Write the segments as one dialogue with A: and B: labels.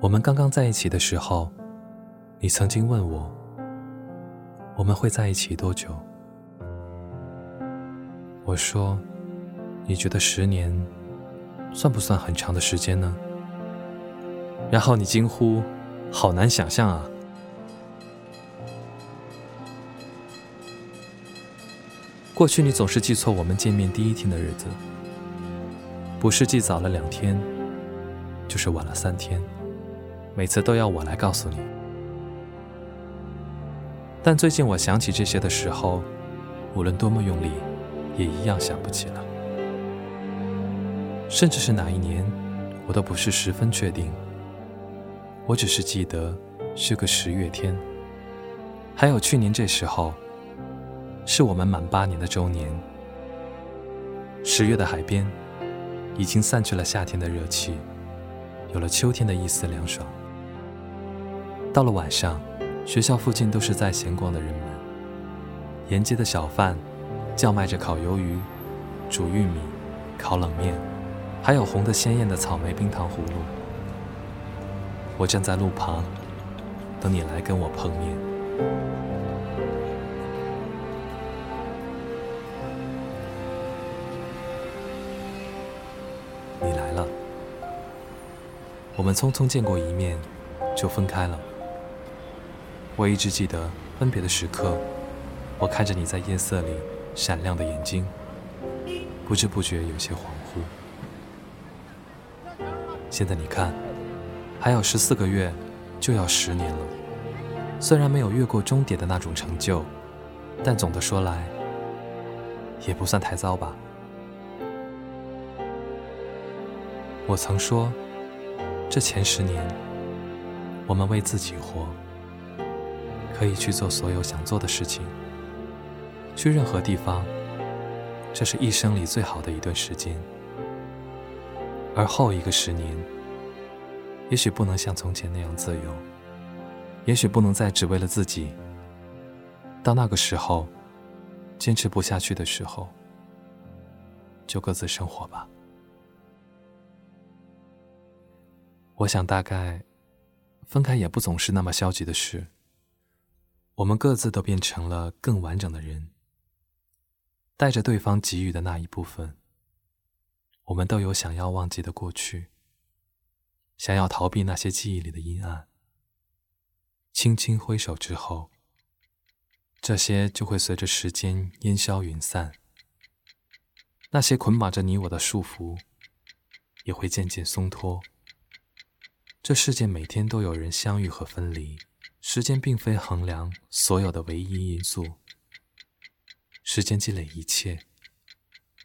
A: 我们刚刚在一起的时候，你曾经问我，我们会在一起多久？我说，你觉得十年算不算很长的时间呢？然后你惊呼，好难想象啊！过去你总是记错我们见面第一天的日子，不是记早了两天，就是晚了三天，每次都要我来告诉你。但最近我想起这些的时候，无论多么用力，也一样想不起了。甚至是哪一年，我都不是十分确定。我只是记得是个十月天，还有去年这时候。是我们满八年的周年。十月的海边，已经散去了夏天的热气，有了秋天的一丝凉爽。到了晚上，学校附近都是在闲逛的人们。沿街的小贩叫卖着烤鱿鱼、煮玉米、烤冷面，还有红的鲜艳的草莓冰糖葫芦。我站在路旁，等你来跟我碰面。你来了我们匆匆见过一面，就分开了。我一直记得分别的时刻，我看着你在夜色里闪亮的眼睛，不知不觉有些恍惚。现在你看，还有十四个月，就要十年了。虽然没有越过终点的那种成就，但总的说来，也不算太糟吧。我曾说。这前十年，我们为自己活，可以去做所有想做的事情，去任何地方。这是一生里最好的一段时间。而后一个十年，也许不能像从前那样自由，也许不能再只为了自己。到那个时候，坚持不下去的时候，就各自生活吧。我想，大概分开也不总是那么消极的事。我们各自都变成了更完整的人，带着对方给予的那一部分。我们都有想要忘记的过去，想要逃避那些记忆里的阴暗。轻轻挥手之后，这些就会随着时间烟消云散。那些捆绑着你我的束缚，也会渐渐松脱。这世界每天都有人相遇和分离，时间并非衡量所有的唯一因素。时间积累一切，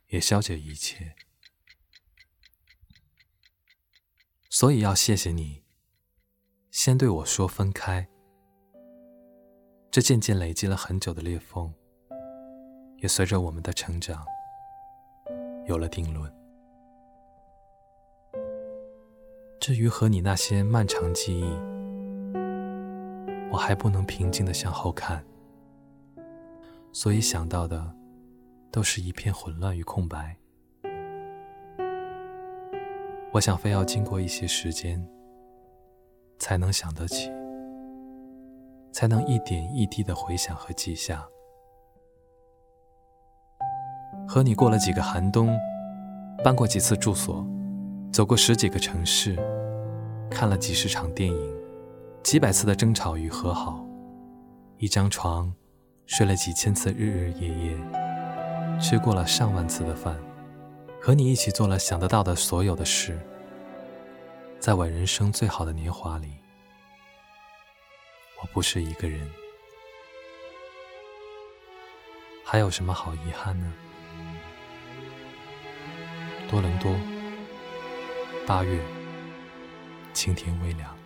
A: 也消解一切。所以要谢谢你，先对我说分开。这渐渐累积了很久的裂缝，也随着我们的成长有了定论。至于和你那些漫长记忆，我还不能平静的向后看，所以想到的都是一片混乱与空白。我想，非要经过一些时间，才能想得起，才能一点一滴的回想和记下。和你过了几个寒冬，搬过几次住所。走过十几个城市，看了几十场电影，几百次的争吵与和好，一张床睡了几千次日日夜夜，吃过了上万次的饭，和你一起做了想得到的所有的事，在我人生最好的年华里，我不是一个人，还有什么好遗憾呢？多伦多。八月，晴天微凉。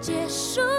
B: 结束。